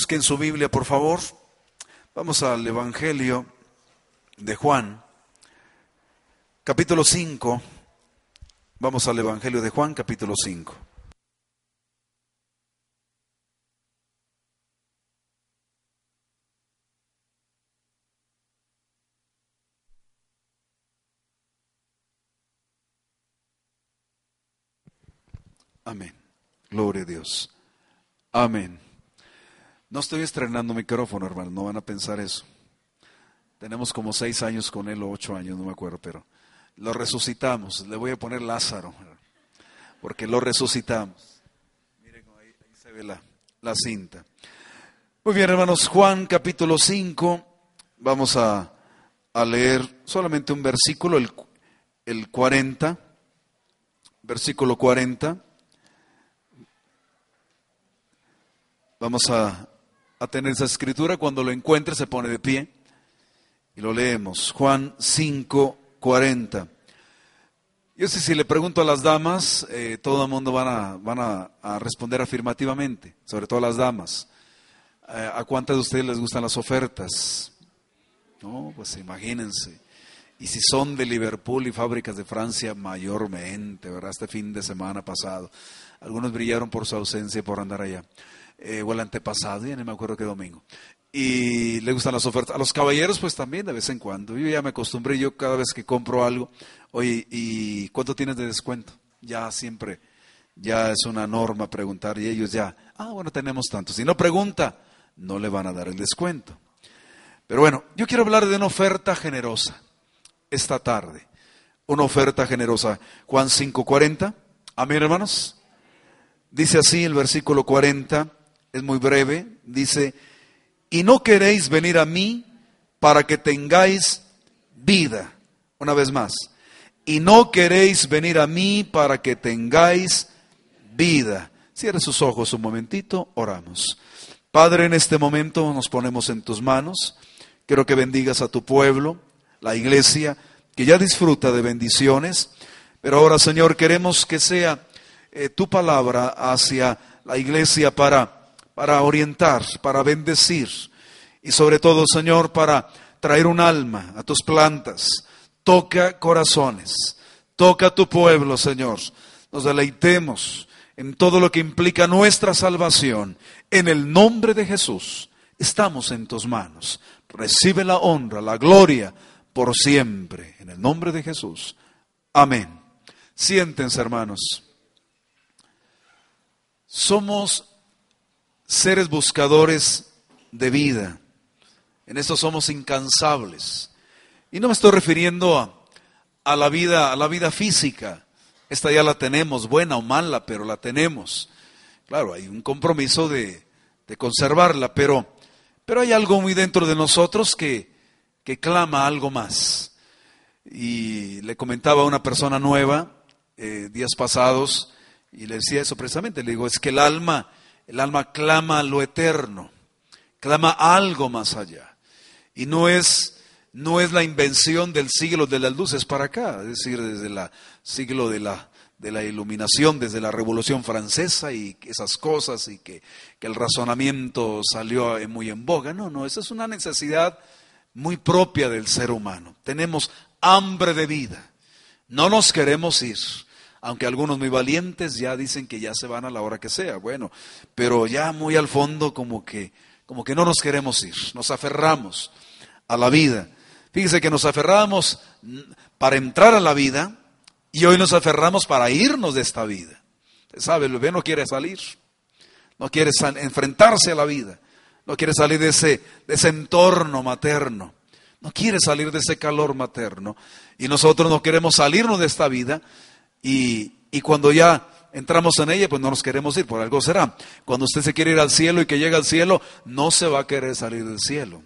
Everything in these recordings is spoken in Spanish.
Busquen su Biblia, por favor. Vamos al Evangelio de Juan, capítulo 5. Vamos al Evangelio de Juan, capítulo 5. Amén. Gloria a Dios. Amén. No estoy estrenando micrófono, hermano, no van a pensar eso. Tenemos como seis años con él o ocho años, no me acuerdo, pero lo resucitamos. Le voy a poner Lázaro, porque lo resucitamos. Miren, ahí, se ve la, la, cinta. Muy bien, hermanos, Juan capítulo 5, vamos a, a, leer solamente un versículo, el, el 40, versículo 40. Vamos a, a tener esa escritura. Cuando lo encuentre se pone de pie y lo leemos. Juan 5, 40. Yo sé si le pregunto a las damas, eh, todo el mundo van, a, van a, responder afirmativamente, sobre todo las damas. Eh, ¿A cuántas de ustedes les gustan las ofertas? No, pues imagínense. Y si son de Liverpool y fábricas de Francia, mayormente, ¿verdad? Este fin de semana pasado. Algunos brillaron por su ausencia por andar allá eh, o el antepasado, ya no me acuerdo qué domingo. Y le gustan las ofertas. A los caballeros, pues también de vez en cuando. Yo ya me acostumbré, yo cada vez que compro algo, oye, ¿y cuánto tienes de descuento? Ya siempre, ya es una norma preguntar y ellos ya, ah, bueno, tenemos tanto. Si no pregunta, no le van a dar el descuento. Pero bueno, yo quiero hablar de una oferta generosa esta tarde. Una oferta generosa. Juan 5:40. Amén, hermanos. Dice así el versículo 40 es muy breve, dice, y no queréis venir a mí para que tengáis vida. Una vez más, y no queréis venir a mí para que tengáis vida. Cierre sus ojos un momentito, oramos. Padre, en este momento nos ponemos en tus manos. Quiero que bendigas a tu pueblo, la iglesia, que ya disfruta de bendiciones. Pero ahora, Señor, queremos que sea eh, tu palabra hacia la iglesia para para orientar, para bendecir y sobre todo, Señor, para traer un alma a tus plantas. Toca corazones, toca tu pueblo, Señor. Nos deleitemos en todo lo que implica nuestra salvación. En el nombre de Jesús, estamos en tus manos. Recibe la honra, la gloria por siempre. En el nombre de Jesús. Amén. Siéntense, hermanos. Somos seres buscadores de vida. En esto somos incansables. Y no me estoy refiriendo a, a, la vida, a la vida física. Esta ya la tenemos, buena o mala, pero la tenemos. Claro, hay un compromiso de, de conservarla, pero, pero hay algo muy dentro de nosotros que, que clama algo más. Y le comentaba a una persona nueva eh, días pasados, y le decía eso precisamente, le digo, es que el alma el alma clama lo eterno, clama algo más allá. Y no es, no es la invención del siglo de las luces para acá, es decir, desde el siglo de la, de la iluminación, desde la Revolución Francesa y esas cosas, y que, que el razonamiento salió muy en boga. No, no, esa es una necesidad muy propia del ser humano. Tenemos hambre de vida. No nos queremos ir aunque algunos muy valientes ya dicen que ya se van a la hora que sea, bueno, pero ya muy al fondo como que, como que no nos queremos ir, nos aferramos a la vida. Fíjese que nos aferramos para entrar a la vida y hoy nos aferramos para irnos de esta vida. Usted sabe, el bebé no quiere salir, no quiere enfrentarse a la vida, no quiere salir de ese, de ese entorno materno, no quiere salir de ese calor materno. Y nosotros no queremos salirnos de esta vida, y, y cuando ya entramos en ella, pues no nos queremos ir, por algo será. Cuando usted se quiere ir al cielo y que llega al cielo, no se va a querer salir del cielo.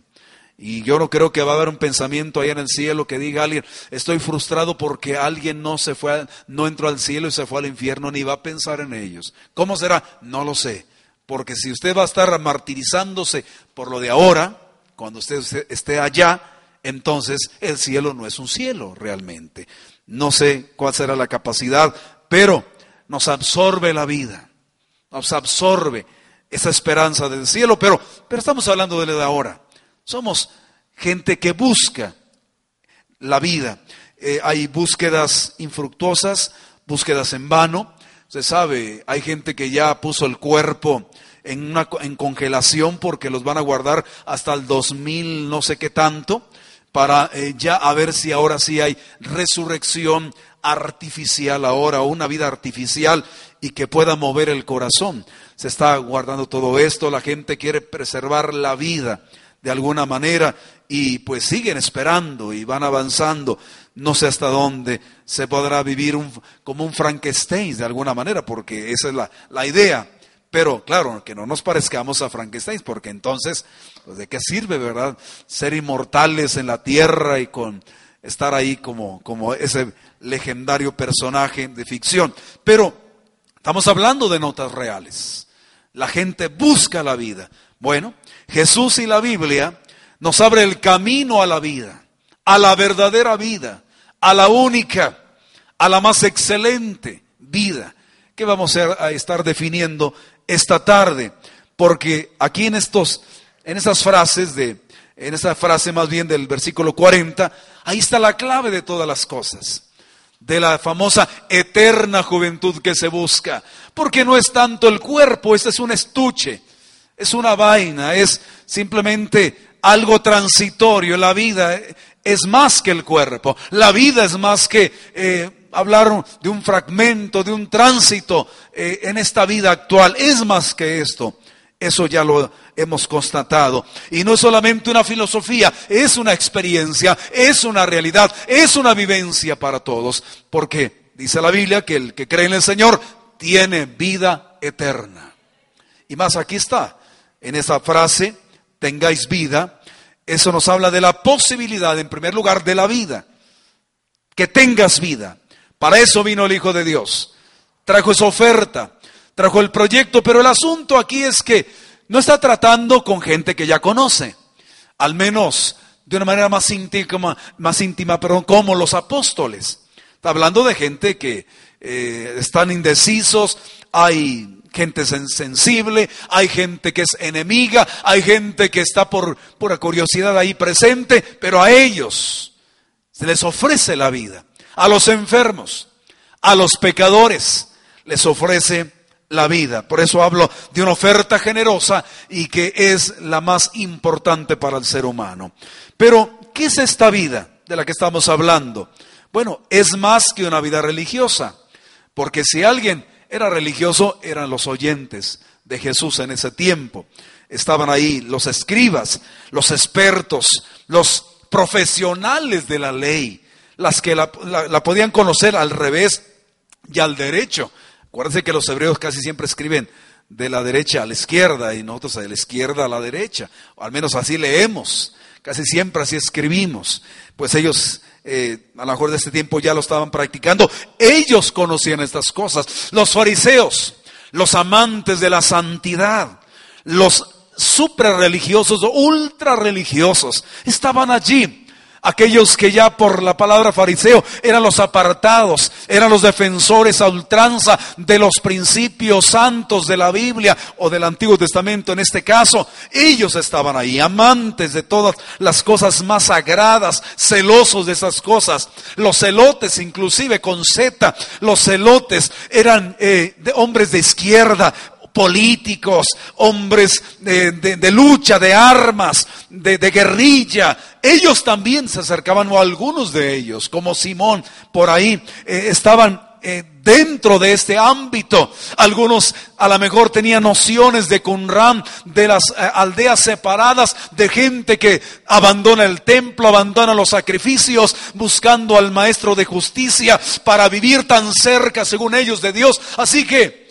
Y yo no creo que va a haber un pensamiento ahí en el cielo que diga alguien, estoy frustrado porque alguien no se fue, no entró al cielo y se fue al infierno, ni va a pensar en ellos. ¿Cómo será? No lo sé. Porque si usted va a estar martirizándose por lo de ahora, cuando usted esté allá, entonces el cielo no es un cielo realmente. No sé cuál será la capacidad, pero nos absorbe la vida, nos absorbe esa esperanza del cielo, pero, pero estamos hablando de la de ahora. Somos gente que busca la vida. Eh, hay búsquedas infructuosas, búsquedas en vano. Se sabe, hay gente que ya puso el cuerpo en, una, en congelación porque los van a guardar hasta el 2000 no sé qué tanto, para eh, ya a ver si ahora sí hay resurrección artificial ahora, una vida artificial y que pueda mover el corazón. Se está guardando todo esto, la gente quiere preservar la vida de alguna manera y pues siguen esperando y van avanzando. No sé hasta dónde se podrá vivir como un Frankenstein de alguna manera, porque esa es la, la idea. Pero claro, que no nos parezcamos a Frankenstein, porque entonces, pues de qué sirve, ¿verdad? Ser inmortales en la tierra y con estar ahí como, como ese legendario personaje de ficción. Pero estamos hablando de notas reales. La gente busca la vida. Bueno, Jesús y la Biblia nos abre el camino a la vida, a la verdadera vida, a la única, a la más excelente vida que vamos a estar definiendo esta tarde, porque aquí en estos, en esas frases de, en esa frase más bien del versículo 40, ahí está la clave de todas las cosas, de la famosa eterna juventud que se busca, porque no es tanto el cuerpo, este es un estuche, es una vaina, es simplemente algo transitorio, la vida es más que el cuerpo, la vida es más que... Eh, hablar de un fragmento, de un tránsito eh, en esta vida actual. Es más que esto. Eso ya lo hemos constatado. Y no es solamente una filosofía, es una experiencia, es una realidad, es una vivencia para todos. Porque dice la Biblia que el que cree en el Señor tiene vida eterna. Y más aquí está, en esa frase, tengáis vida, eso nos habla de la posibilidad, en primer lugar, de la vida. Que tengas vida. Para eso vino el Hijo de Dios. Trajo esa oferta, trajo el proyecto, pero el asunto aquí es que no está tratando con gente que ya conoce, al menos de una manera más íntima, más íntima perdón, como los apóstoles. Está hablando de gente que eh, están indecisos, hay gente sensible, hay gente que es enemiga, hay gente que está por pura curiosidad ahí presente, pero a ellos se les ofrece la vida a los enfermos, a los pecadores, les ofrece la vida. Por eso hablo de una oferta generosa y que es la más importante para el ser humano. Pero, ¿qué es esta vida de la que estamos hablando? Bueno, es más que una vida religiosa, porque si alguien era religioso, eran los oyentes de Jesús en ese tiempo. Estaban ahí los escribas, los expertos, los profesionales de la ley, las que la, podían conocer al revés y al derecho. Acuérdense que los hebreos casi siempre escriben de la derecha a la izquierda y nosotros de la izquierda a la derecha, o al menos así leemos, casi siempre así escribimos. Pues ellos eh, a lo mejor de este tiempo ya lo estaban practicando, ellos conocían estas cosas. Los fariseos, los amantes de la santidad, los super religiosos, ultra religiosos, estaban allí aquellos que ya por la palabra fariseo eran los apartados, eran los defensores a ultranza de los principios santos de la Biblia o del Antiguo Testamento en este caso, ellos estaban ahí, amantes de todas las cosas más sagradas, celosos de esas cosas. Los celotes, inclusive con Z, los celotes eran eh, de hombres de izquierda, políticos, hombres de, lucha, de armas, de, guerrilla. Ellos también se acercaban, o algunos de ellos, como Simón, por ahí, eh, estaban eh, dentro de este ámbito. Algunos a lo mejor tenían nociones de Qumran, de las eh, aldeas separadas, de gente que abandona el templo, abandona los sacrificios, buscando al maestro de justicia para vivir tan cerca, según ellos, de Dios. Así que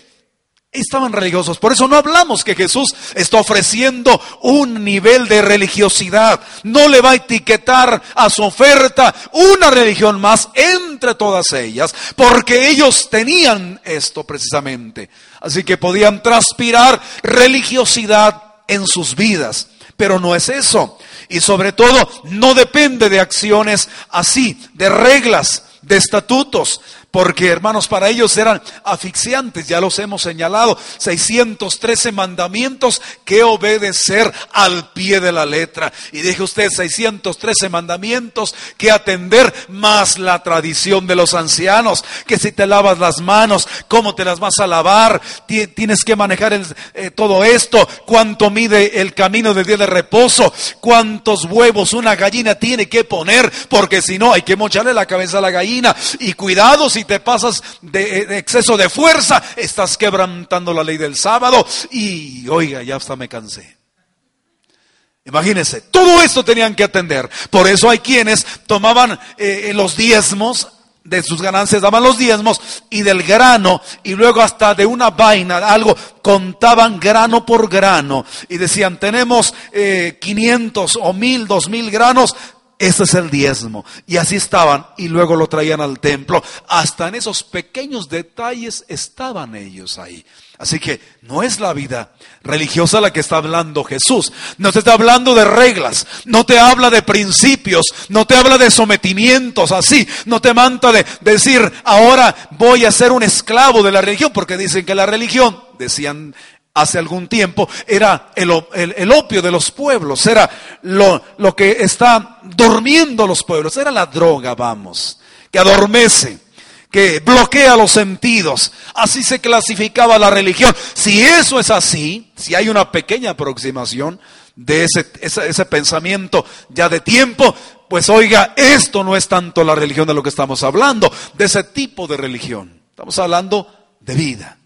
Estaban religiosos. Por eso no hablamos que Jesús está ofreciendo un nivel de religiosidad. No le va a etiquetar a su oferta una religión más entre todas ellas, porque ellos tenían esto precisamente. Así que podían transpirar religiosidad en sus vidas. Pero no es eso. Y sobre todo, no depende de acciones así, de reglas, de estatutos, porque hermanos, para ellos eran asfixiantes, ya los hemos señalado, 613 mandamientos que obedecer al pie de la letra. Y dije usted, 613 mandamientos que atender más la tradición de los ancianos, que si te lavas las manos, cómo te las vas a lavar, tienes que manejar eh, todo esto, cuánto mide el camino del día de reposo, cuántos huevos una gallina tiene que poner, porque si no hay que mocharle la cabeza a la gallina. Y cuidado si te pasas de, exceso de fuerza, estás quebrantando la ley del sábado. Y oiga, ya hasta me cansé. Imagínense, todo esto tenían que atender. Por eso hay quienes tomaban eh, los diezmos de sus ganancias, daban los diezmos y del grano y luego hasta de una vaina, algo, contaban grano por grano y decían, tenemos eh, 500 o mil, dos mil granos, ese es el diezmo. Y así estaban y luego lo traían al templo. Hasta en esos pequeños detalles estaban ellos ahí. Así que no es la vida religiosa la que está hablando Jesús. No te está hablando de reglas, no te habla de principios, no te habla de sometimientos así, no te manda de decir, ahora voy a ser un esclavo de la religión, porque dicen que la religión, decían hace algún tiempo, era el, opio de los pueblos, era lo, lo que está durmiendo los pueblos, era la droga, vamos, que adormece que bloquea los sentidos. Así se clasificaba la religión. Si eso es así, si hay una pequeña aproximación de ese, ese, ese, pensamiento ya de tiempo, pues oiga, esto no es tanto la religión de lo que estamos hablando, de ese tipo de religión. Estamos hablando de vida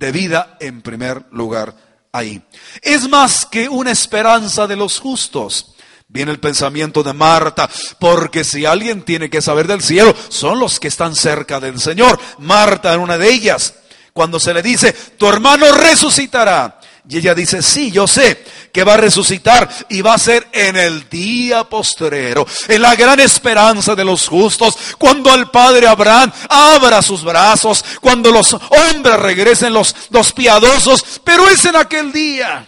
de vida en primer lugar ahí. Es más que una esperanza de los justos. Viene el pensamiento de Marta, porque si alguien tiene que saber del cielo, son los que están cerca del Señor. Marta en una de ellas, cuando se le dice, tu hermano resucitará. Y ella dice, sí, yo sé que va a resucitar y va a ser en el día postrero, en la gran esperanza de los justos, cuando el Padre Abraham abra sus brazos, cuando los hombres regresen los, los piadosos, pero es en aquel día.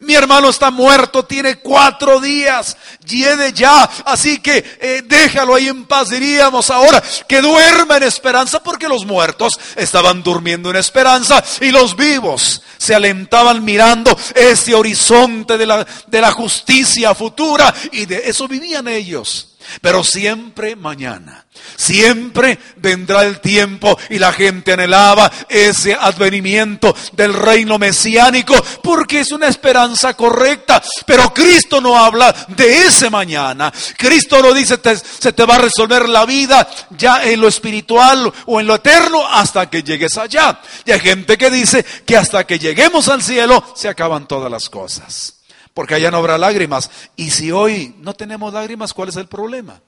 Mi hermano está muerto, tiene cuatro días, lleve ya, así que eh, déjalo ahí en paz, diríamos ahora, que duerma en esperanza, porque los muertos estaban durmiendo en esperanza y los vivos se alentaban mirando ese horizonte de la, de la justicia futura y de eso vivían ellos. Pero siempre mañana, siempre vendrá el tiempo y la gente anhelaba ese advenimiento del reino mesiánico porque es una esperanza correcta. Pero Cristo no habla de ese mañana. Cristo no dice se te va a resolver la vida ya en lo espiritual o en lo eterno hasta que llegues allá. Y hay gente que dice que hasta que lleguemos al cielo se acaban todas las cosas porque allá no habrá lágrimas. Y si hoy no tenemos lágrimas, ¿cuál es el problema?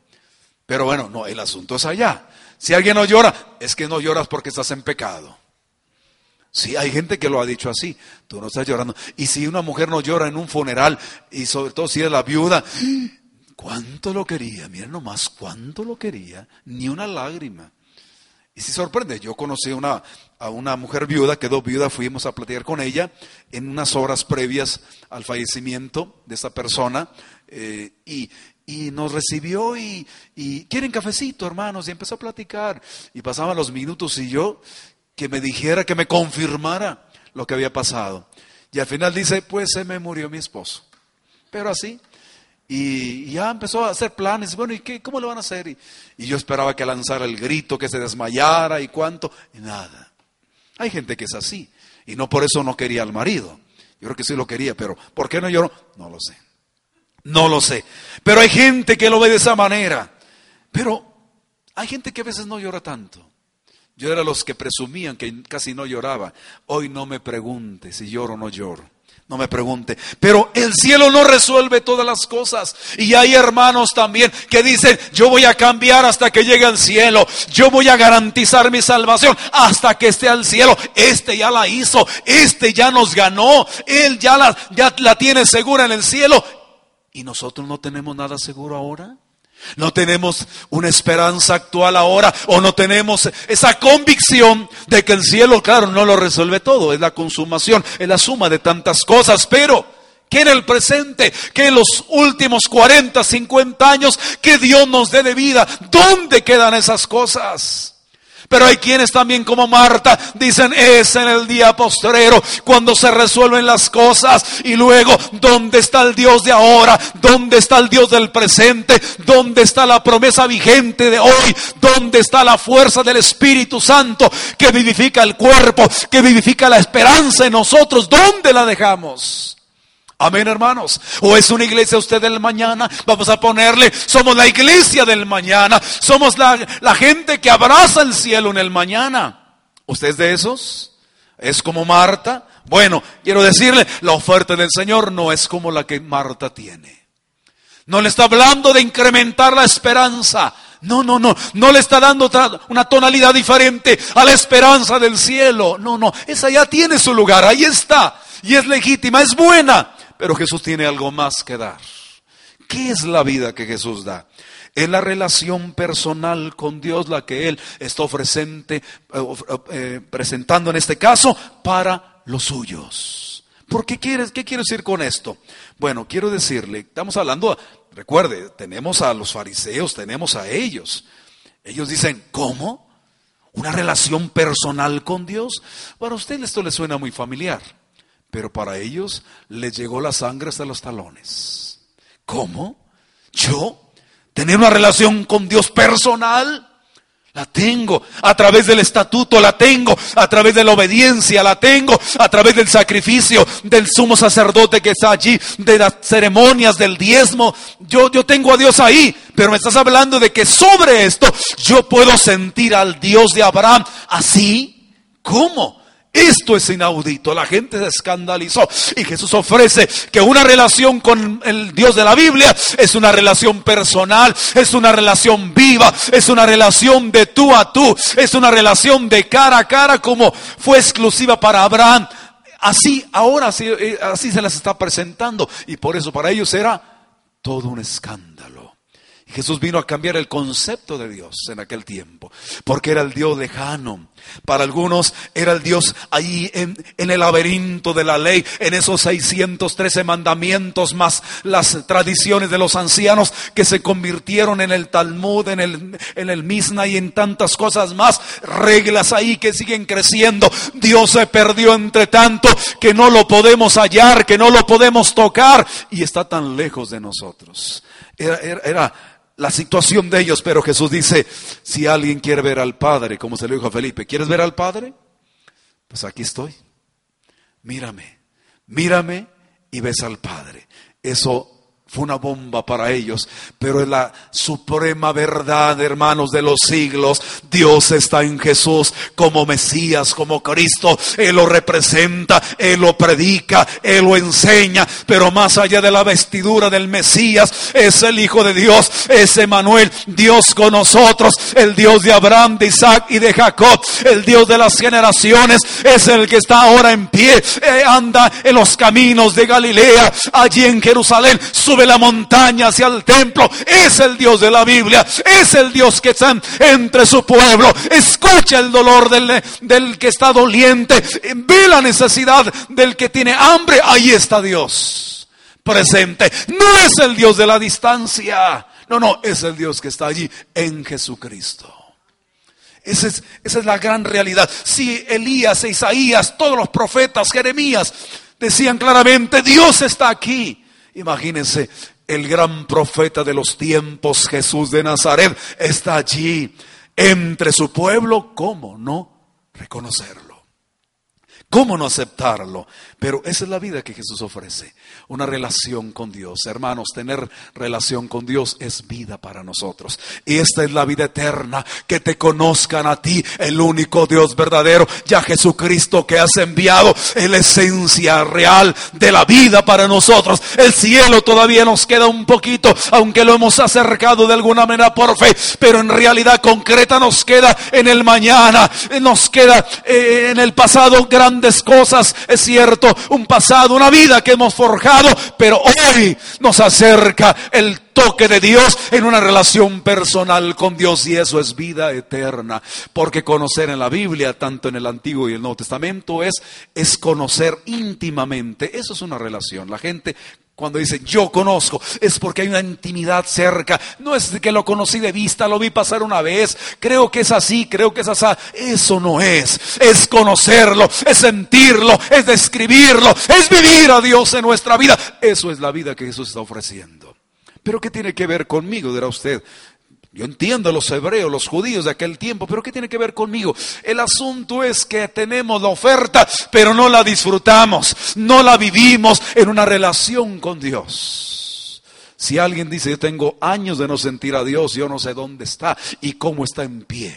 Pero bueno, no, el asunto es allá. Si alguien no llora, es que no lloras porque estás en pecado. Sí, hay gente que lo ha dicho así, tú no estás llorando. Y si una mujer no llora en un funeral, y sobre todo si es la viuda, ¿cuánto lo quería? Miren nomás, ¿cuánto lo quería? Ni una lágrima. Y si sorprende, yo conocí una, a una mujer viuda, quedó viuda, fuimos a platicar con ella en unas horas previas al fallecimiento de esa persona eh, y, nos recibió y, y, quieren cafecito, hermanos, y empezó a platicar y pasaban los minutos y yo que me dijera, que me confirmara lo que había pasado. Y al final dice, pues se me murió mi esposo. Pero así, y ya empezó a hacer planes. Bueno, ¿y qué, cómo lo van a hacer? Y, yo esperaba que lanzara el grito, que se desmayara y cuánto. Y nada. Hay gente que es así. Y no por eso no quería al marido. Yo creo que sí lo quería, pero ¿por qué no lloró? No lo sé. No lo sé. Pero hay gente que lo ve de esa manera. Pero hay gente que a veces no llora tanto. Yo era los que presumían que casi no lloraba. Hoy no me pregunte si lloro o no lloro. No me pregunte. Pero el cielo no resuelve todas las cosas. Y hay hermanos también que dicen, yo voy a cambiar hasta que llegue al cielo. Yo voy a garantizar mi salvación hasta que esté al cielo. Este ya la hizo. Este ya nos ganó. Él ya la, ya la tiene segura en el cielo. ¿Y nosotros no tenemos nada seguro ahora? No tenemos una esperanza actual ahora o no tenemos esa convicción de que el cielo, claro, no lo resuelve todo, es la consumación, es la suma de tantas cosas, pero que en el presente, que en los últimos 40, 50 años, que Dios nos dé de vida, ¿dónde quedan esas cosas? Pero hay quienes también como Marta dicen es en el día postrero cuando se resuelven las cosas y luego ¿dónde está el Dios de ahora? ¿Dónde está el Dios del presente? ¿Dónde está la promesa vigente de hoy? ¿Dónde está la fuerza del Espíritu Santo que vivifica el cuerpo, que vivifica la esperanza en nosotros? ¿Dónde la dejamos? Amén, hermanos. O es una iglesia usted del mañana. Vamos a ponerle, somos la iglesia del mañana. Somos la, la gente que abraza el cielo en el mañana. ¿Usted es de esos? ¿Es como Marta? Bueno, quiero decirle, la oferta del Señor no es como la que Marta tiene. No le está hablando de incrementar la esperanza. No, no, no, no le está dando una tonalidad diferente a la esperanza del cielo. No, no, esa ya tiene su lugar, ahí está. Y es legítima, es buena. Pero Jesús tiene algo más que dar. ¿Qué es la vida que Jesús da? Es la relación personal con Dios la que Él está ofrecente, eh, eh, presentando en este caso para los suyos. ¿Por qué quieres, qué quiero decir con esto? Bueno, quiero decirle, estamos hablando, recuerde, tenemos a los fariseos, tenemos a ellos. Ellos dicen, ¿cómo? ¿Una relación personal con Dios? Para usted esto le suena muy familiar. Pero para ellos les llegó la sangre hasta los talones. ¿Cómo? ¿Yo? ¿Tener una relación con Dios personal? La tengo a través del estatuto, la tengo a través de la obediencia, la tengo a través del sacrificio del sumo sacerdote que está allí, de las ceremonias, del diezmo. Yo, yo tengo a Dios ahí, pero me estás hablando de que sobre esto yo puedo sentir al Dios de Abraham así. ¿Cómo? Esto es inaudito, la gente se escandalizó y Jesús ofrece que una relación con el Dios de la Biblia es una relación personal, es una relación viva, es una relación de tú a tú, es una relación de cara a cara como fue exclusiva para Abraham. Así, ahora así, eh, así se las está presentando y por eso para ellos era todo un escándalo. Jesús vino a cambiar el concepto de Dios en aquel tiempo, porque era el Dios lejano. Para algunos era el Dios ahí en, el laberinto de la ley, en esos 613 mandamientos más las tradiciones de los ancianos que se convirtieron en el Talmud, en el, en el Misna y en tantas cosas más, reglas ahí que siguen creciendo. Dios se perdió entre tanto que no lo podemos hallar, que no lo podemos tocar y está tan lejos de nosotros. Era, era, era la situación de ellos, pero Jesús dice, si alguien quiere ver al Padre, como se lo dijo a Felipe, ¿quieres ver al Padre? Pues aquí estoy. Mírame, mírame y ves al Padre. Eso fue una bomba para ellos, pero es la suprema verdad, hermanos de los siglos. Dios está en Jesús como Mesías, como Cristo. Él lo representa, Él lo predica, Él lo enseña, pero más allá de la vestidura del Mesías, es el Hijo de Dios, es Emanuel, Dios con nosotros, el Dios de Abraham, de Isaac y de Jacob, el Dios de las generaciones, es el que está ahora en pie, eh, anda en los caminos de Galilea, allí en Jerusalén. De la montaña hacia el templo. Es el Dios de la Biblia. Es el Dios que está entre su pueblo. Escucha el dolor del, del que está doliente. Ve la necesidad del que tiene hambre. Ahí está Dios presente. No es el Dios de la distancia. No, no, es el Dios que está allí en Jesucristo. Esa es, esa es la gran realidad. Si Elías, Isaías, todos los profetas, Jeremías, decían claramente, Dios está aquí. Imagínense, el gran profeta de los tiempos, Jesús de Nazaret, está allí entre su pueblo. ¿Cómo no reconocerlo? ¿Cómo no aceptarlo? Pero esa es la vida que Jesús ofrece, una relación con Dios. Hermanos, tener relación con Dios es vida para nosotros. Y esta es la vida eterna, que te conozcan a ti, el único Dios verdadero, ya Jesucristo que has enviado, la esencia real de la vida para nosotros. El cielo todavía nos queda un poquito, aunque lo hemos acercado de alguna manera por fe, pero en realidad concreta nos queda en el mañana, nos queda eh, en el pasado grande cosas, es cierto, un pasado, una vida que hemos forjado, pero hoy nos acerca el toque de Dios en una relación personal con Dios y eso es vida eterna. Porque conocer en la Biblia, tanto en el Antiguo y el Nuevo Testamento, es, es conocer íntimamente. Eso es una relación. La gente Cuando dice yo conozco, es porque hay una intimidad cerca. No es que lo conocí de vista, lo vi pasar una vez. Creo que es así, creo que es así. Eso no es. Es conocerlo, es sentirlo, es describirlo, es vivir a Dios en nuestra vida. Eso es la vida que Jesús está ofreciendo. Pero ¿qué tiene que ver conmigo? Dirá usted. Yo entiendo a los hebreos, los judíos de aquel tiempo, pero ¿qué tiene que ver conmigo? El asunto es que tenemos la oferta, pero no la disfrutamos, no la vivimos en una relación con Dios. Si alguien dice, yo tengo años de no sentir a Dios, yo no sé dónde está y cómo está en pie,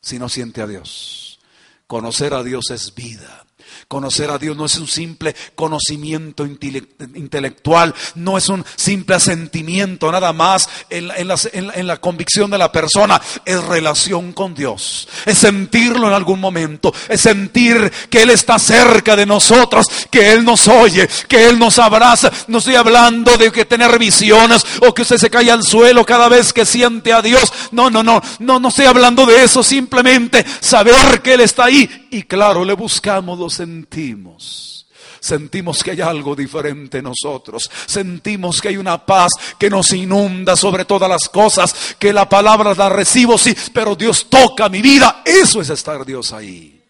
si no siente a Dios. Conocer a Dios es vida. Conocer a Dios no es un simple conocimiento intelectual, no es un simple asentimiento nada más en la, convicción de la persona, es relación con Dios, es sentirlo en algún momento, es sentir que Él está cerca de nosotros, que Él nos oye, que Él nos abraza. No estoy hablando de que tener visiones o que usted se cae al suelo cada vez que siente a Dios. No, no, no, no, no estoy hablando de eso, simplemente saber que Él está ahí y claro, le buscamos, lo sentimos. Sentimos que hay algo diferente en nosotros. Sentimos que hay una paz que nos inunda sobre todas las cosas. Que la palabra la recibo, sí, pero Dios toca mi vida. Eso es estar Dios ahí.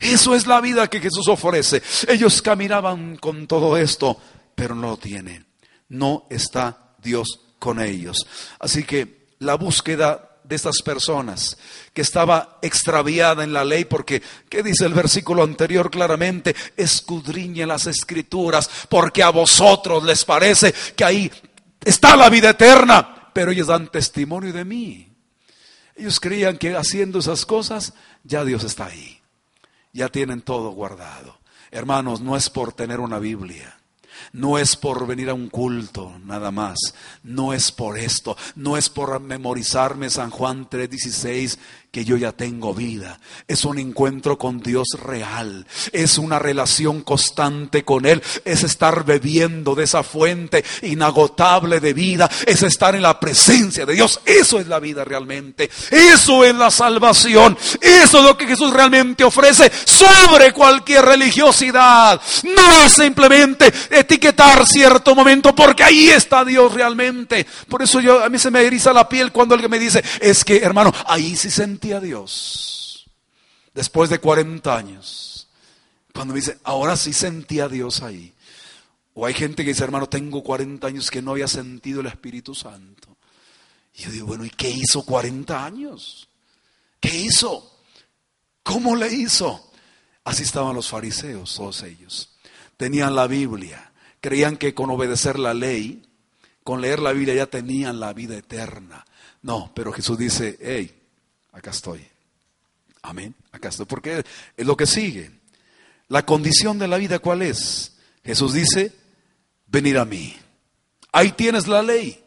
Eso es la vida que Jesús ofrece. Ellos caminaban con todo esto, pero no lo tienen. No está Dios con ellos. Así que la búsqueda de estas personas que estaba extraviada en la ley, porque, ¿qué dice el versículo anterior claramente? Escudriñe las escrituras, porque a vosotros les parece que ahí está la vida eterna, pero ellos dan testimonio de mí. Ellos creían que haciendo esas cosas, ya Dios está ahí, ya tienen todo guardado. Hermanos, no es por tener una Biblia. No es por venir a un culto, nada más. No es por esto. No es por memorizarme San Juan 3:16 que yo ya tengo vida. Es un encuentro con Dios real. Es una relación constante con Él. Es estar bebiendo de esa fuente inagotable de vida. Es estar en la presencia de Dios. Eso es la vida realmente. Eso es la salvación. Eso es lo que Jesús realmente ofrece sobre cualquier religiosidad. No es simplemente etiquetar cierto momento porque ahí está Dios realmente. Por eso yo, a mí se me eriza la piel cuando alguien me dice, es que hermano, ahí sí sentí a Dios después de 40 años. Cuando me dice, ahora sí sentí a Dios ahí. O hay gente que dice, hermano, tengo 40 años que no había sentido el Espíritu Santo. Y yo digo, bueno, ¿y qué hizo 40 años? ¿Qué hizo? ¿Cómo le hizo? Así estaban los fariseos, todos ellos. Tenían la Biblia, creían que con obedecer la ley, con leer la Biblia ya tenían la vida eterna. No, pero Jesús dice, hey, acá estoy. Amén, acá estoy. Porque es lo que sigue. La condición de la vida, ¿cuál es? Jesús dice, venir a mí. Ahí tienes la ley.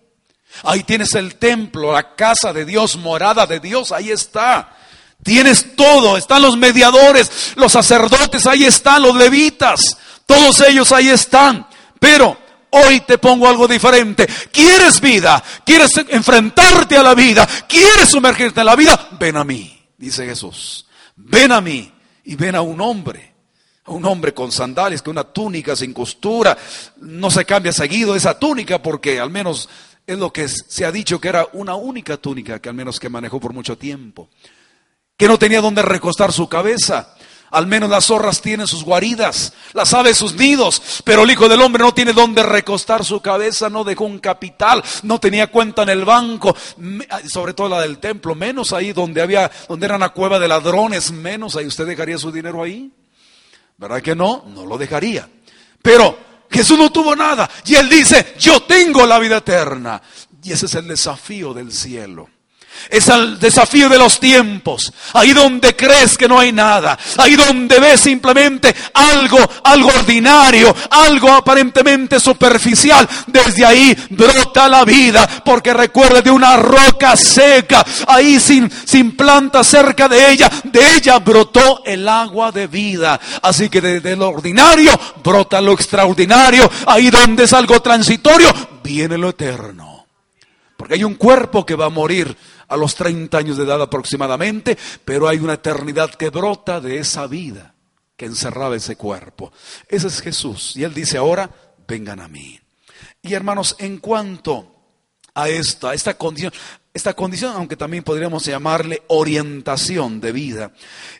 Ahí tienes el templo, la casa de Dios, morada de Dios, ahí está. Tienes todo, están los mediadores, los sacerdotes, ahí están los levitas, todos ellos ahí están. Pero Hoy te pongo algo diferente. ¿Quieres vida? ¿Quieres enfrentarte a la vida? ¿Quieres sumergirte en la vida? Ven a mí, dice Jesús. Ven a mí y ven a un hombre. A un hombre con sandalias, con una túnica sin costura. No se cambia seguido esa túnica porque al menos es lo que se ha dicho que era una única túnica que al menos que manejó por mucho tiempo. Que no tenía donde recostar su cabeza al menos las zorras tienen sus guaridas, las aves sus nidos, pero el Hijo del Hombre no tiene donde recostar su cabeza, no dejó un capital, no tenía cuenta en el banco, sobre todo la del templo, menos ahí donde había, donde era una cueva de ladrones, menos ahí. ¿Usted dejaría su dinero ahí? ¿Verdad que no? No lo dejaría. Pero Jesús no tuvo nada y él dice, yo tengo la vida eterna. Y ese es el desafío del cielo. Es el desafío de los tiempos. Ahí donde crees que no hay nada. Ahí donde ves simplemente algo, algo ordinario, algo aparentemente superficial. Desde ahí brota la vida. Porque recuerda de una roca seca. Ahí sin, sin planta cerca de ella. De ella brotó el agua de vida. Así que desde lo ordinario brota lo extraordinario. Ahí donde es algo transitorio, viene lo eterno. Porque hay un cuerpo que va a morir a los 30 años de edad aproximadamente, pero hay una eternidad que brota de esa vida que encerraba ese cuerpo. Ese es Jesús. Y él dice ahora, vengan a mí. Y hermanos, en cuanto a esta, condición, esta condición, aunque también podríamos llamarle orientación de vida,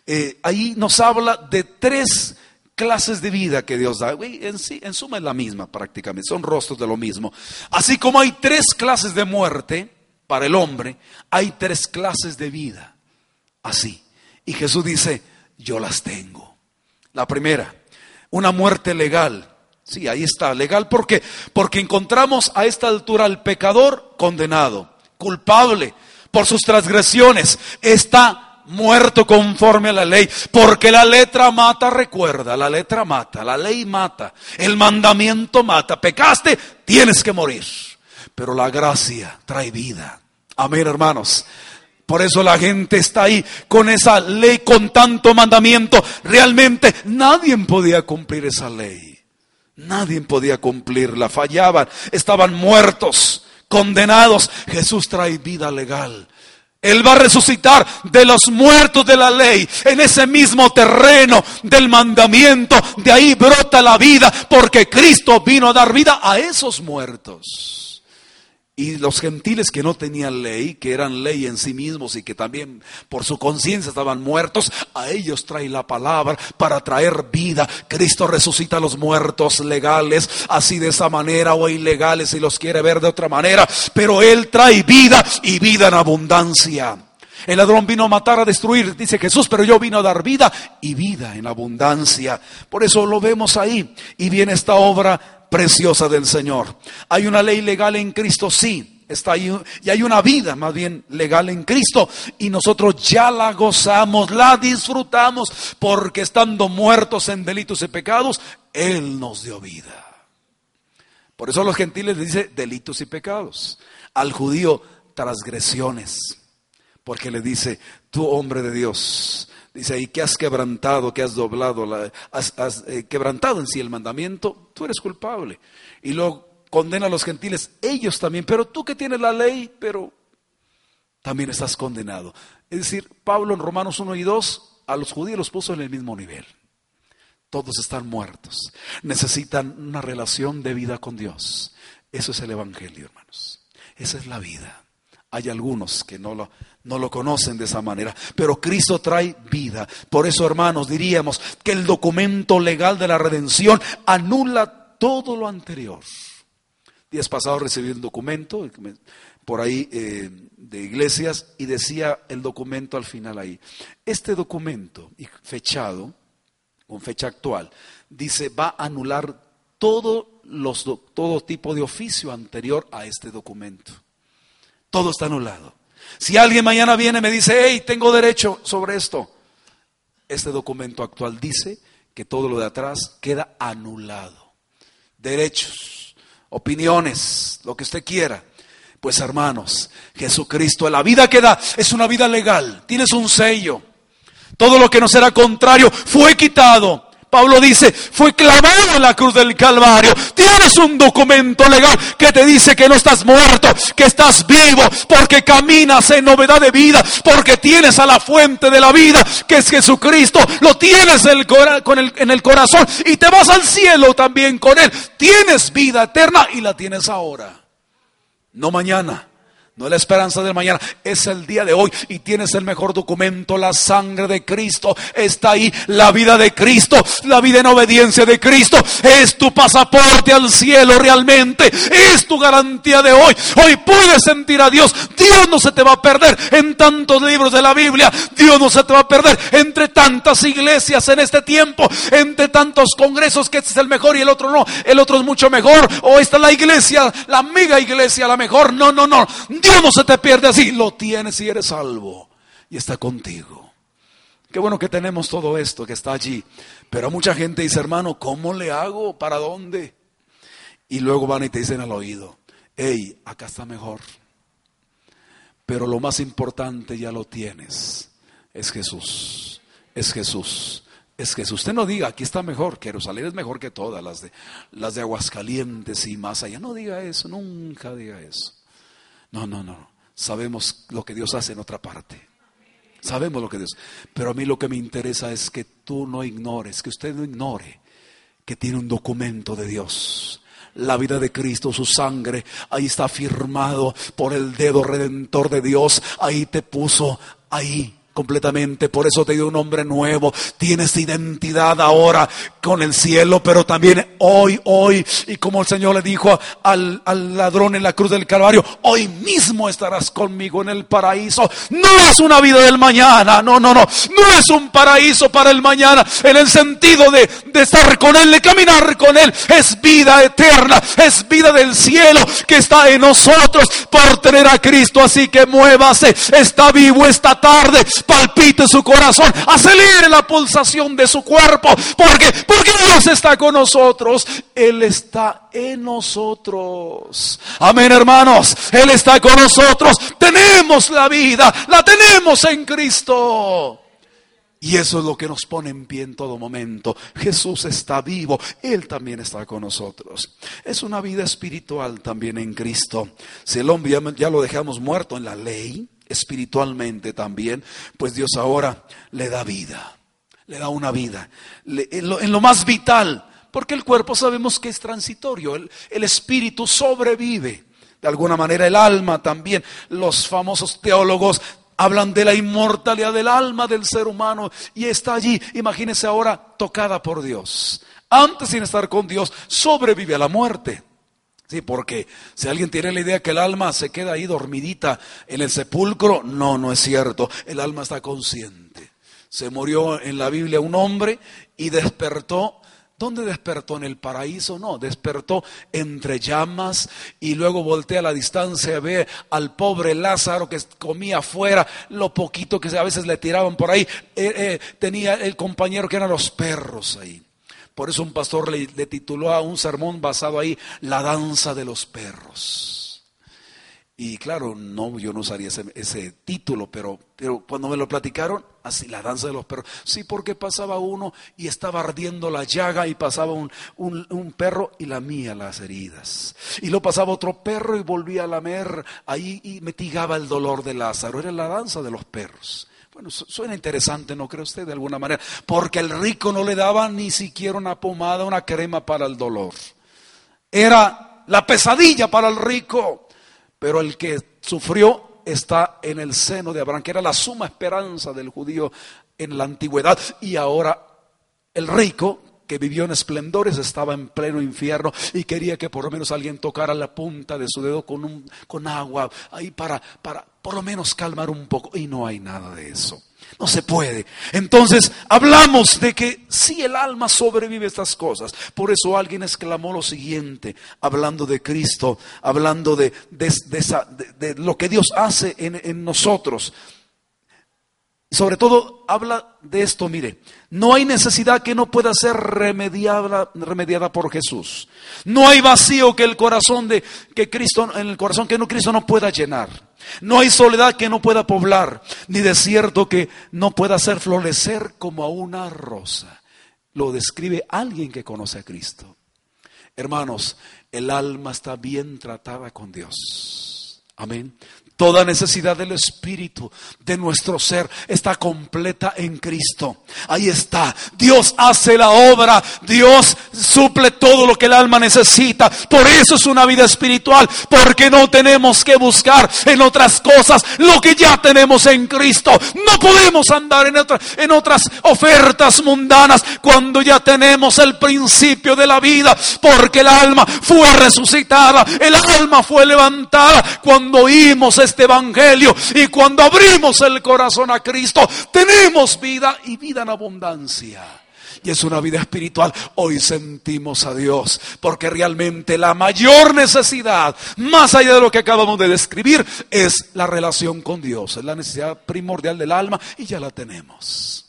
eh, ahí nos habla de tres clases de vida que Dios da. En, sí, en suma es la misma prácticamente, son rostros de lo mismo. Así como hay tres clases de muerte para el hombre, hay tres clases de vida. Así. Y Jesús dice, yo las tengo. La primera, una muerte legal. Sí, ahí está, legal. ¿Por qué? Porque encontramos a esta altura al pecador condenado, culpable por sus transgresiones. Está muerto conforme a la ley, porque la letra mata, recuerda, la letra mata, la ley mata, el mandamiento mata. Pecaste, tienes que morir. Pero la gracia trae vida. Amén, hermanos. Por eso la gente está ahí con esa ley, con tanto mandamiento. Realmente nadie podía cumplir esa ley. Nadie podía cumplirla. Fallaban, estaban muertos, condenados. Jesús trae vida legal. Él va a resucitar de los muertos de la ley en ese mismo terreno del mandamiento. De ahí brota la vida porque Cristo vino a dar vida a esos muertos. Y los gentiles que no tenían ley, que eran ley en sí mismos y que también por su conciencia estaban muertos, a ellos trae la palabra para traer vida. Cristo resucita a los muertos legales, así de esa manera o ilegales si los quiere ver de otra manera, pero Él trae vida y vida en abundancia. El ladrón vino a matar, a destruir, dice Jesús, pero yo vino a dar vida y vida en abundancia. Por eso lo vemos ahí. Y viene esta obra preciosa del Señor. Hay una ley legal en Cristo, sí, está ahí, y hay una vida más bien legal en Cristo, y nosotros ya la gozamos, la disfrutamos, porque estando muertos en delitos y pecados, Él nos dio vida. Por eso a los gentiles les dice delitos y pecados. Al judío, transgresiones. Porque le dice, tú hombre de Dios, Dice, ¿y que has quebrantado, que has doblado, la, has, eh, quebrantado en sí el mandamiento? Tú eres culpable. Y luego condena a los gentiles, ellos también, pero tú que tienes la ley, pero también estás condenado. Es decir, Pablo en Romanos 1 y 2 a los judíos los puso en el mismo nivel. Todos están muertos. Necesitan una relación de vida con Dios. Eso es el Evangelio, hermanos. Esa es la vida. Hay algunos que no lo, no lo conocen de esa manera, pero Cristo trae vida. Por eso, hermanos, diríamos que el documento legal de la redención anula todo lo anterior. Días pasados recibí un documento por ahí eh, de iglesias y decía el documento al final ahí. Este documento, fechado, con fecha actual, dice va a anular todo, los, todo tipo de oficio anterior a este documento. Todo está anulado. Si alguien mañana viene y me dice, hey, tengo derecho sobre esto, este documento actual dice que todo lo de atrás queda anulado. Derechos, opiniones, lo que usted quiera. Pues hermanos, Jesucristo, la vida que da es una vida legal, tienes un sello. Todo lo que no será contrario fue quitado. Pablo dice, fue clavado en la cruz del Calvario. Tienes un documento legal que te dice que no estás muerto, que estás vivo, porque caminas en novedad de vida, porque tienes a la fuente de la vida, que es Jesucristo. Lo tienes en el, en el corazón y te vas al cielo también con Él. Tienes vida eterna y la tienes ahora, no mañana. No la esperanza del mañana, es el día de hoy y tienes el mejor documento, la sangre de Cristo. Está ahí la vida de Cristo, la vida en obediencia de Cristo. Es tu pasaporte al cielo realmente, es tu garantía de hoy. Hoy puedes sentir a Dios. Dios no se te va a perder en tantos libros de la Biblia. Dios no se te va a perder entre tantas iglesias en este tiempo, entre tantos congresos que este es el mejor y el otro no. El otro es mucho mejor. O esta es la iglesia, la mega iglesia, la mejor. No, no, no. Dios no se te pierde así, lo tienes y eres salvo y está contigo. Qué bueno que tenemos todo esto que está allí. Pero mucha gente dice, hermano, ¿cómo le hago? ¿Para dónde? Y luego van y te dicen al oído, hey, acá está mejor. Pero lo más importante ya lo tienes. Es Jesús. Es Jesús. Es Jesús. Usted no diga, aquí está mejor. Jerusalén es mejor que todas las de, las de Aguascalientes y más allá. No diga eso. Nunca diga eso. No, no, no. Sabemos lo que Dios hace en otra parte. Sabemos lo que Dios. Pero a mí lo que me interesa es que tú no ignores, que usted no ignore que tiene un documento de Dios. la vida de Cristo, su sangre, ahí está firmado por el dedo redentor de Dios, ahí te puso, ahí completamente. Por eso te dio un nombre nuevo. Tienes identidad ahora con el cielo, pero también hoy, hoy. Y como el Señor le dijo al, al, ladrón en la cruz del Calvario, hoy mismo estarás conmigo en el paraíso. No es una vida del mañana, no, no, no. No es un paraíso para el mañana en el sentido de, de estar con Él, de caminar con Él. Es vida eterna, es vida del cielo que está en nosotros por tener a Cristo. Así que muévase, está vivo esta tarde palpite su corazón, acelere la pulsación de su cuerpo, porque, porque Dios está con nosotros, Él está en nosotros. Amén, hermanos, Él está con nosotros, tenemos la vida, la tenemos en Cristo. Y eso es lo que nos pone en pie en todo momento. Jesús está vivo, Él también está con nosotros. Es una vida espiritual también en Cristo. Si el hombre ya, lo dejamos muerto en la ley, espiritualmente también, pues Dios ahora le da vida, le da una vida, en, lo, más vital, porque el cuerpo sabemos que es transitorio, el, el espíritu sobrevive. De alguna manera el alma también. Los famosos teólogos hablan de la inmortalidad del alma del ser humano y está allí, imagínese ahora, tocada por Dios. Antes sin estar con Dios, sobrevive a la muerte. Sí, porque si alguien tiene la idea que el alma se queda ahí dormidita en el sepulcro, no, no es cierto. El alma está consciente. Se murió en la Biblia un hombre y despertó. ¿Dónde despertó? ¿En el paraíso? No, despertó entre llamas y luego voltea a la distancia, ve al pobre Lázaro que comía afuera, lo poquito que a veces le tiraban por ahí. Eh, eh, tenía el compañero que eran los perros ahí. Por eso un pastor le, tituló a un sermón basado ahí, La danza de los perros. Y claro, no, yo no usaría ese, título, pero, pero cuando me lo platicaron, así, la danza de los perros. Sí, porque pasaba uno y estaba ardiendo la llaga y pasaba un, un, perro y lamía las heridas. Y lo pasaba otro perro y volvía a lamer ahí y mitigaba el dolor de Lázaro. Era la danza de los perros. Bueno, suena interesante, ¿no cree usted? De alguna manera. Porque el rico no le daba ni siquiera una pomada, una crema para el dolor. Era la pesadilla para el rico. Pero el que sufrió está en el seno de Abraham, que era la suma esperanza del judío en la antigüedad. Y ahora el rico que vivió en esplendores estaba en pleno infierno y quería que por lo menos alguien tocara la punta de su dedo con, un, con agua ahí para, para, por lo menos calmar un poco. Y no hay nada de eso. No se puede. Entonces hablamos de que si el alma sobrevive a estas cosas. Por eso alguien exclamó lo siguiente, hablando de Cristo, hablando de, de, lo que Dios hace en, en nosotros. Sobre todo habla de esto, mire, no hay necesidad que no pueda ser remediada, remediada por Jesús. No hay vacío que el corazón de que Cristo en el corazón que no Cristo no pueda llenar. No hay soledad que no pueda poblar, ni desierto que no pueda hacer florecer como a una rosa. Lo describe alguien que conoce a Cristo. Hermanos, el alma está bien tratada con Dios. Amén. Toda necesidad del Espíritu, de nuestro ser, está completa en Cristo. Ahí está. Dios hace la obra. Dios suple todo lo que el alma necesita. Por eso es una vida espiritual. Porque no tenemos que buscar en otras cosas lo que ya tenemos en Cristo. No podemos andar en, en otras ofertas mundanas cuando ya tenemos el principio de la vida. Porque el alma fue resucitada. El alma fue levantada cuando oímos este Evangelio. Y cuando abrimos el corazón a Cristo, tenemos vida y vida en abundancia. Y es una vida espiritual. Hoy sentimos a Dios, porque realmente la mayor necesidad, más allá de lo que acabamos de describir, es la relación con Dios. Es la necesidad primordial del alma y ya la tenemos.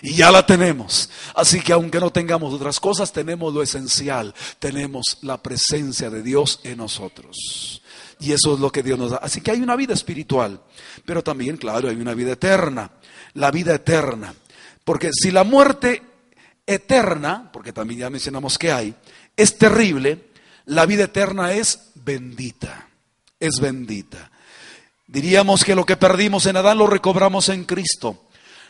Y ya la tenemos. Así que aunque no tengamos otras cosas, tenemos lo esencial. Tenemos la presencia de Dios en nosotros. Y eso es lo que Dios nos da. Así que hay una vida espiritual, pero también, claro, hay una vida eterna. La vida eterna. Porque si la muerte eterna, porque también ya mencionamos que hay, es terrible, la vida eterna es bendita. Es bendita. Diríamos que lo que perdimos en Adán lo recobramos en Cristo.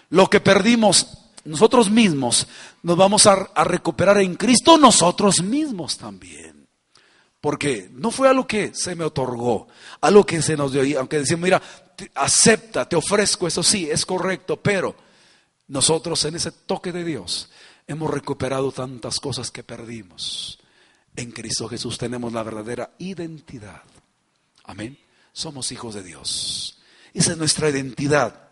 Lo que perdimos nosotros mismos nos vamos a, a recuperar en Cristo nosotros mismos también. Porque no fue algo que se me otorgó, algo que se nos dio, aunque decimos, mira, acepta, te ofrezco eso, sí, es correcto, pero nosotros en ese toque de Dios hemos recuperado tantas cosas que perdimos. En Cristo Jesús tenemos la verdadera identidad. Amén. Somos hijos de Dios. Esa es nuestra identidad.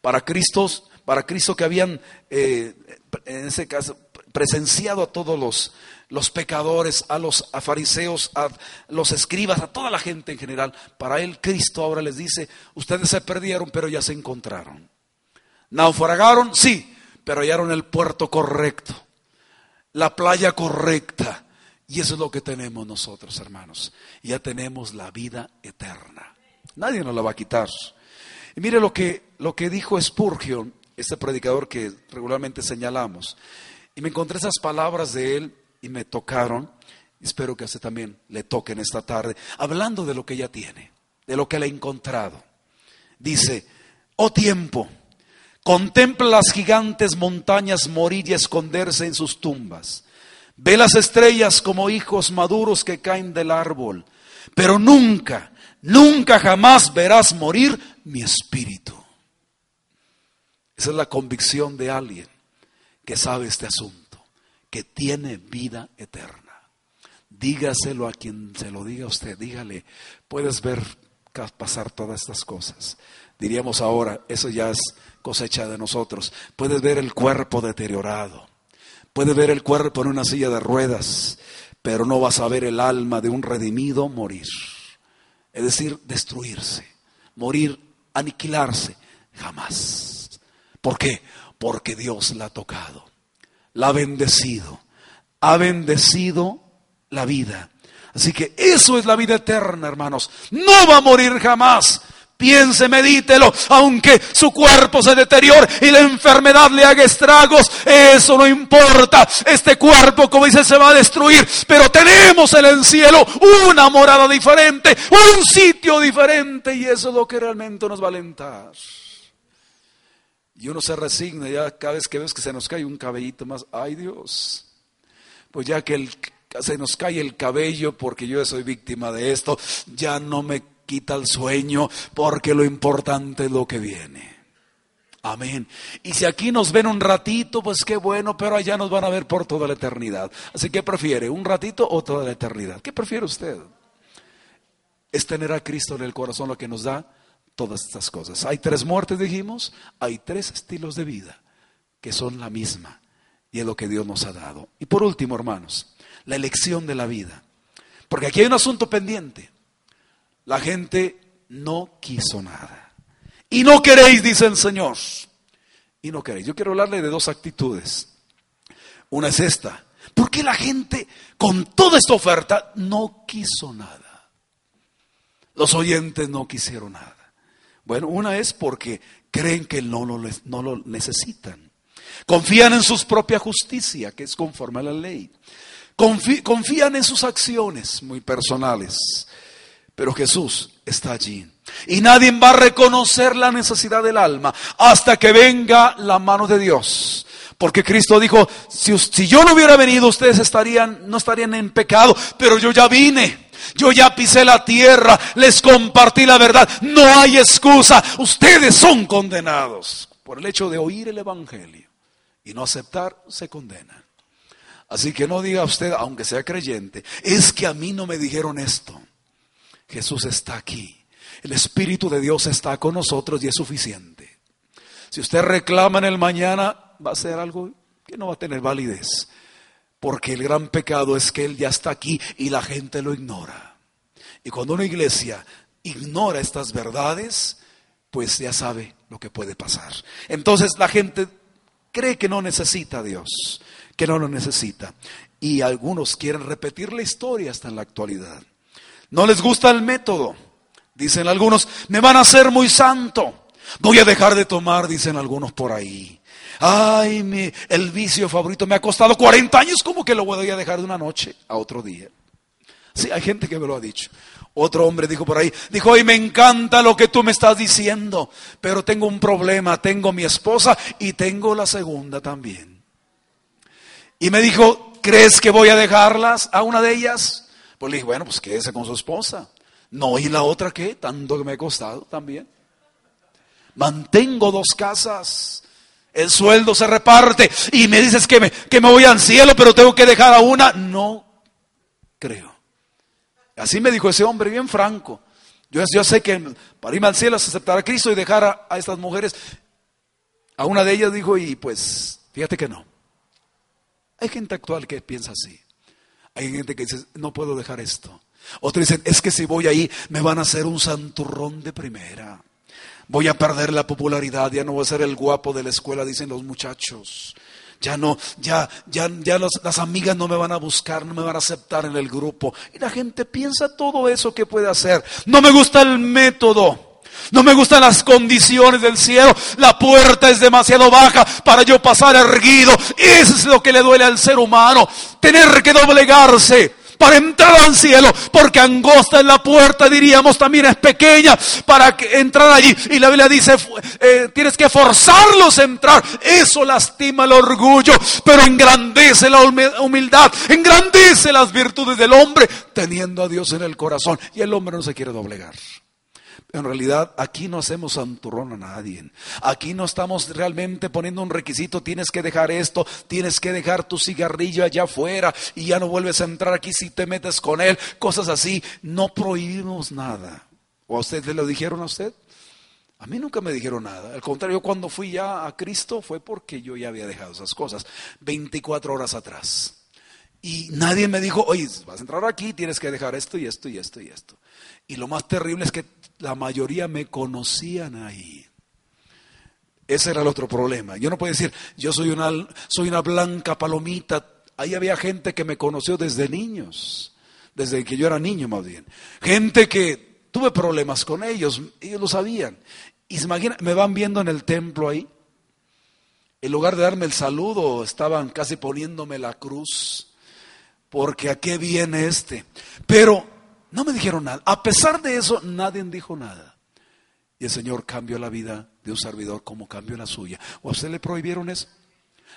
Para Cristo, para Cristo que habían, eh, en ese caso, presenciado a todos los, los pecadores, a los fariseos, a los escribas, a toda la gente en general. Para él Cristo ahora les dice, ustedes se perdieron, pero ya se encontraron. Naufragaron, sí, pero hallaron el puerto correcto, la playa correcta. Y eso es lo que tenemos nosotros, hermanos. Ya tenemos la vida eterna. Nadie nos la va a quitar. Y mire lo que, lo que dijo Spurgeon, este predicador que regularmente señalamos. Y me encontré esas palabras de él y me tocaron. Espero que a usted también le toquen esta tarde, hablando de lo que ella tiene, de lo que le ha encontrado. Dice, oh tiempo, contempla las gigantes montañas morir y esconderse en sus tumbas. Ve las estrellas como hijos maduros que caen del árbol, pero nunca, nunca jamás verás morir mi espíritu. Esa es la convicción de alguien que sabe este asunto que tiene vida eterna. Dígaselo a quien se lo diga a usted, dígale, puedes ver pasar todas estas cosas. Diríamos ahora, eso ya es cosecha de nosotros. Puedes ver el cuerpo deteriorado, puedes ver el cuerpo en una silla de ruedas, pero no vas a ver el alma de un redimido morir. Es decir, destruirse, morir, aniquilarse, jamás. ¿Por qué? Porque Dios la ha tocado la ha bendecido. Ha bendecido la vida. Así que eso es la vida eterna, hermanos. No va a morir jamás. Piense, medítelo, aunque su cuerpo se deteriore y la enfermedad le haga estragos, eso no importa. Este cuerpo, como dice, se va a destruir, pero tenemos en el cielo una morada diferente, un sitio diferente y eso es lo que realmente nos va a alentar. Y uno se resigna ya cada vez que ves que se nos cae un cabellito más. Ay Dios, pues ya que se nos cae el cabello porque yo soy víctima de esto, ya no me quita el sueño porque lo importante es lo que viene. Amén. Y si aquí nos ven un ratito, pues qué bueno, pero allá nos van a ver por toda la eternidad. Así que prefiere, un ratito o toda la eternidad. ¿Qué prefiere usted? Es tener a Cristo en el corazón lo que nos da todas estas cosas. Hay tres muertes, dijimos, hay tres estilos de vida que son la misma y es lo que Dios nos ha dado. Y por último, hermanos, la elección de la vida. Porque aquí hay un asunto pendiente. La gente no quiso nada. Y no queréis, dice el Señor. Y no queréis. Yo quiero hablarle de dos actitudes. Una es esta. ¿Por qué la gente con toda esta oferta no quiso nada? Los oyentes no quisieron nada. Bueno, una es porque creen que no lo, no lo necesitan. Confían en su propia justicia, que es conforme a la ley. confían en sus acciones muy personales. Pero Jesús está allí. Y nadie va a reconocer la necesidad del alma hasta que venga la mano de Dios. Porque Cristo dijo, si, si yo no hubiera venido, ustedes estarían, no estarían en pecado, pero yo ya vine. Yo ya pisé la tierra, les compartí la verdad. No hay excusa. Ustedes son condenados por el hecho de oír el Evangelio y no aceptar, se condenan. Así que no diga usted, aunque sea creyente, es que a mí no me dijeron esto. Jesús está aquí. El Espíritu de Dios está con nosotros y es suficiente. Si usted reclama en el mañana, va a ser algo que no va a tener validez. Porque el gran pecado es que Él ya está aquí y la gente lo ignora. Y cuando una iglesia ignora estas verdades, pues ya sabe lo que puede pasar. Entonces la gente cree que no necesita a Dios, que no lo necesita. Y algunos quieren repetir la historia hasta en la actualidad. No les gusta el método. Dicen algunos, me van a hacer muy santo. Voy a dejar de tomar, dicen algunos por ahí. Ay, mi, el vicio favorito me ha costado 40 años, ¿cómo que lo voy a dejar de una noche a otro día? Sí, hay gente que me lo ha dicho. Otro hombre dijo por ahí, dijo, ay, me encanta lo que tú me estás diciendo, pero tengo un problema, tengo mi esposa y tengo la segunda también. Y me dijo, ¿crees que voy a dejarlas a una de ellas? Pues le dije, bueno, pues quédese con su esposa. No, ¿y la otra qué? Tanto que me ha costado también. Mantengo dos casas. El sueldo se reparte y me dices que me, que me voy al cielo, pero tengo que dejar a una. No creo. Así me dijo ese hombre, bien franco. Yo, yo sé que para irme al cielo es aceptar a Cristo y dejar a, a estas mujeres. A una de ellas dijo, y pues, fíjate que no. Hay gente actual que piensa así. Hay gente que dice, no puedo dejar esto. Otros dicen, es que si voy ahí me van a hacer un santurrón de primera. Voy a perder la popularidad, ya no voy a ser el guapo de la escuela, dicen los muchachos. Ya no, ya, ya, ya las amigas no me van a buscar, no me van a aceptar en el grupo. Y la gente piensa todo eso que puede hacer. No me gusta el método. No me gustan las condiciones del cielo. La puerta es demasiado baja para yo pasar erguido. Eso es lo que le duele al ser humano. Tener que doblegarse para entrar al cielo, porque angosta es la puerta, diríamos, también es pequeña para entrar allí. Y la Biblia dice, eh, tienes que forzarlos a entrar. Eso lastima el orgullo, pero engrandece la humildad, engrandece las virtudes del hombre, teniendo a Dios en el corazón. Y el hombre no se quiere doblegar. En realidad, aquí no hacemos santurrón a nadie. Aquí no estamos realmente poniendo un requisito, tienes que dejar esto, tienes que dejar tu cigarrillo allá afuera y ya no vuelves a entrar aquí si te metes con él, cosas así. No prohibimos nada. ¿O a usted le lo dijeron a usted? A mí nunca me dijeron nada. Al contrario, cuando fui ya a Cristo fue porque yo ya había dejado esas cosas 24 horas atrás. Y nadie me dijo, oye, vas a entrar aquí, tienes que dejar esto y esto y esto y esto. Y lo más terrible es que la mayoría me conocían ahí. Ese era el otro problema. Yo no puedo decir, yo soy una, soy una blanca palomita. Ahí había gente que me conoció desde niños, desde que yo era niño más bien. Gente que tuve problemas con ellos, ellos lo sabían. Y se me van viendo en el templo ahí. En lugar de darme el saludo, estaban casi poniéndome la cruz, porque a qué viene este. Pero no me dijeron nada. A pesar de eso, nadie dijo nada. Y el Señor cambió la vida de un servidor como cambió la suya. ¿O a usted le prohibieron eso?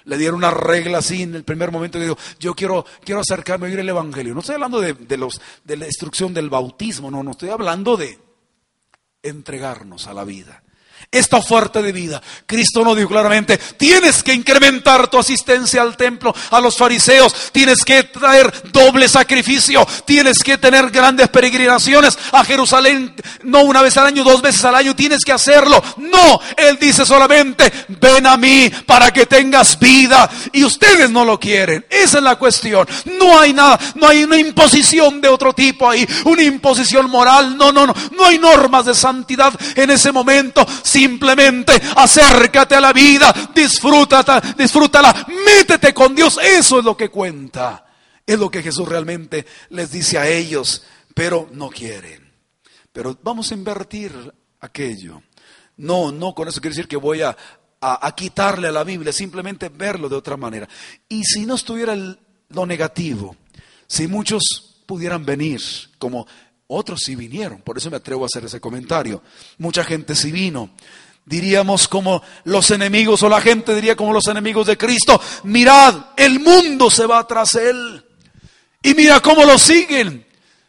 Le dieron una regla así en el primer momento que digo, yo quiero, quiero acercarme a oír el Evangelio. No estoy hablando de, de, los, de la instrucción del bautismo, no, no estoy hablando de entregarnos a la vida esta oferta de vida. Cristo nos dijo claramente, tienes que incrementar tu asistencia al templo, a los fariseos, tienes que traer doble sacrificio, tienes que tener grandes peregrinaciones a Jerusalén, no una vez al año, dos veces al año, tienes que hacerlo. No, Él dice solamente, ven a mí para que tengas vida y ustedes no lo quieren. Esa es la cuestión. No hay nada, no hay una imposición de otro tipo ahí, una imposición moral, no, no, no, no hay normas de santidad en ese momento Simplemente acércate a la vida, disfrútala, disfrútala, métete con Dios. Eso es lo que cuenta. Es lo que Jesús realmente les dice a ellos, pero no quieren. Pero vamos a invertir aquello. No, no, con eso quiere decir que voy a, a, quitarle a la Biblia, simplemente verlo de otra manera. Y si no estuviera lo negativo, si muchos pudieran venir, como otros sí vinieron, por eso me atrevo a hacer ese comentario. Mucha gente sí vino. Diríamos como los enemigos, o la gente diría como los enemigos de Cristo, mirad, el mundo se va tras él. Y mira cómo lo siguen.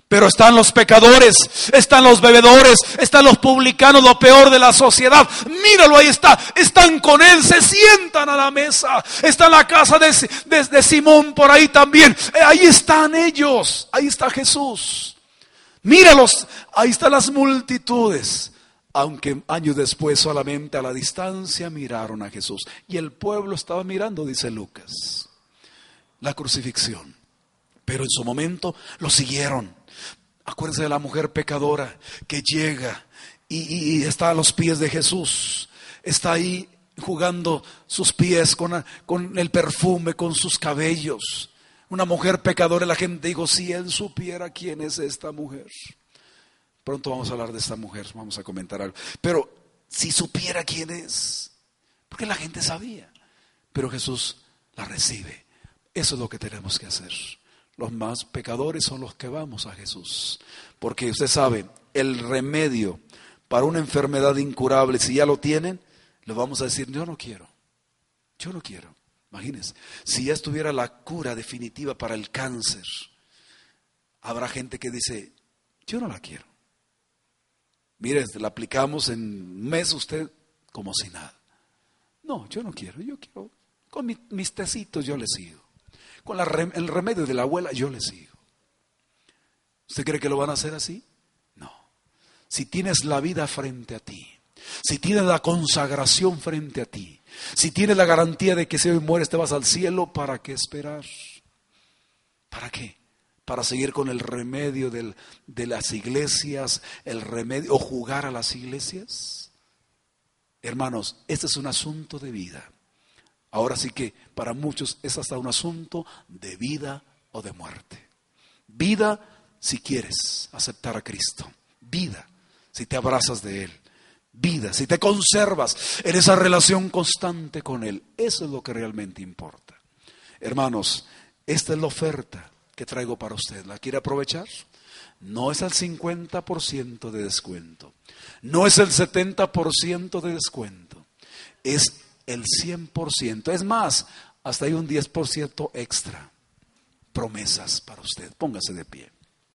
Pero están los pecadores, están los bebedores, están los publicanos, lo peor de la sociedad. Míralo, ahí está. Están con él, se sientan a la mesa. Está en la casa de, de Simón por ahí también. Eh, ahí están ellos. Ahí está Jesús. Míralos, ahí están las multitudes. Aunque años después solamente a la distancia miraron a Jesús. Y el pueblo estaba mirando, dice Lucas, la crucifixión. Pero en su momento lo siguieron. Acuérdense de la mujer pecadora que llega y, está a los pies de Jesús. Está ahí jugando sus pies con, con el perfume, con sus cabellos una mujer pecadora, la gente dijo, si él supiera quién es esta mujer. Pronto vamos a hablar de esta mujer, vamos a comentar algo. Pero si supiera quién es, porque la gente sabía, pero Jesús la recibe. Eso es lo que tenemos que hacer. Los más pecadores son los que vamos a Jesús. Porque usted sabe, el remedio para una enfermedad incurable, si ya lo tienen, le vamos a decir, yo no quiero, yo no quiero. Imagínense, si ya estuviera la cura definitiva para el cáncer, Habrá gente que dice, yo no la quiero. Mire, la aplicamos en un mes usted como si nada. No, yo no quiero, yo quiero, con mis tecitos yo le sigo. Con el remedio de la abuela yo le sigo. ¿Usted cree que lo van a hacer así? No. Si tienes la vida frente a ti, si tienes la consagración frente a ti, si tienes la garantía de que si hoy mueres te vas al cielo, ¿para qué esperar? ¿Para qué? Para seguir con el remedio de las iglesias, el remedio, o jugar a las iglesias. Hermanos, este es un asunto de vida. Ahora sí que para muchos es hasta un asunto de vida o de muerte. Vida si quieres aceptar a Cristo. Vida si te abrazas de Él vida, si te conservas en esa relación constante con Él. Eso es lo que realmente importa. Hermanos, esta es la oferta que traigo para usted. ¿La quiere aprovechar? No es el 50% de descuento. No es el 70% de descuento. Es el 100%. Es más, hasta hay un 10% extra. Promesas para usted. Póngase de pie.